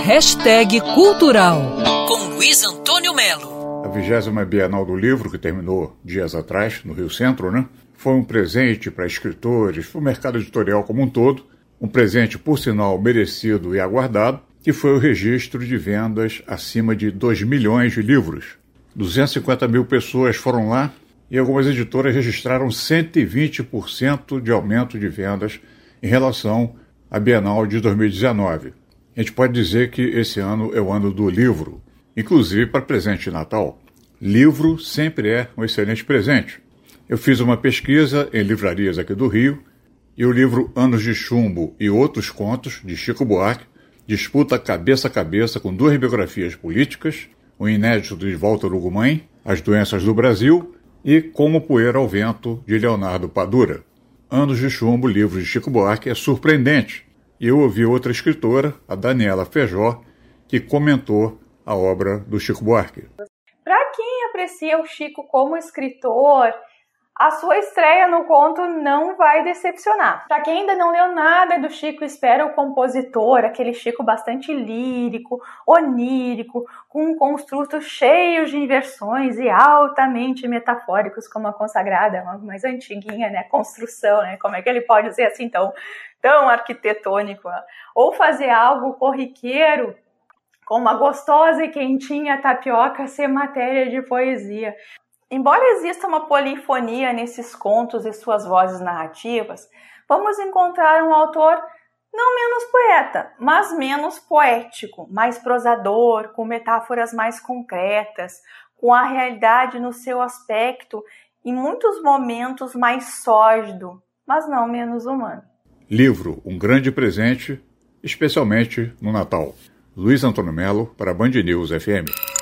Hashtag Cultural com Luiz Antônio Melo. A vigésima Bienal do Livro, que terminou dias atrás, no Rio Centro, né? Foi um presente para escritores, para o mercado editorial como um todo, um presente, por sinal, merecido e aguardado, que foi o registro de vendas acima de 2 milhões de livros. 250 mil pessoas foram lá e algumas editoras registraram 120% de aumento de vendas em relação à Bienal de 2019. A gente pode dizer que esse ano é o ano do livro, inclusive para presente de Natal. Livro sempre é um excelente presente. Eu fiz uma pesquisa em livrarias aqui do Rio e o livro Anos de Chumbo e Outros Contos, de Chico Buarque, disputa cabeça a cabeça com duas biografias políticas, o inédito de Walter Ugumãe, As Doenças do Brasil e Como Poeira ao Vento, de Leonardo Padura. Anos de Chumbo, livro de Chico Buarque, é surpreendente. Eu ouvi outra escritora, a Daniela Feijó, que comentou a obra do Chico Buarque. Para quem aprecia o Chico como escritor, a sua estreia no conto não vai decepcionar. Para quem ainda não leu nada do Chico, espera o compositor, aquele Chico bastante lírico, onírico, com um construto cheio de inversões e altamente metafóricos, como a consagrada, uma mais antiguinha, né, construção, né, como é que ele pode ser assim tão, tão arquitetônico? Né? Ou fazer algo corriqueiro, com uma gostosa e quentinha tapioca ser matéria de poesia. Embora exista uma polifonia nesses contos e suas vozes narrativas, vamos encontrar um autor não menos poeta, mas menos poético, mais prosador, com metáforas mais concretas, com a realidade no seu aspecto, em muitos momentos mais sórdido, mas não menos humano. Livro, um grande presente, especialmente no Natal. Luiz Antônio Melo para Band News FM.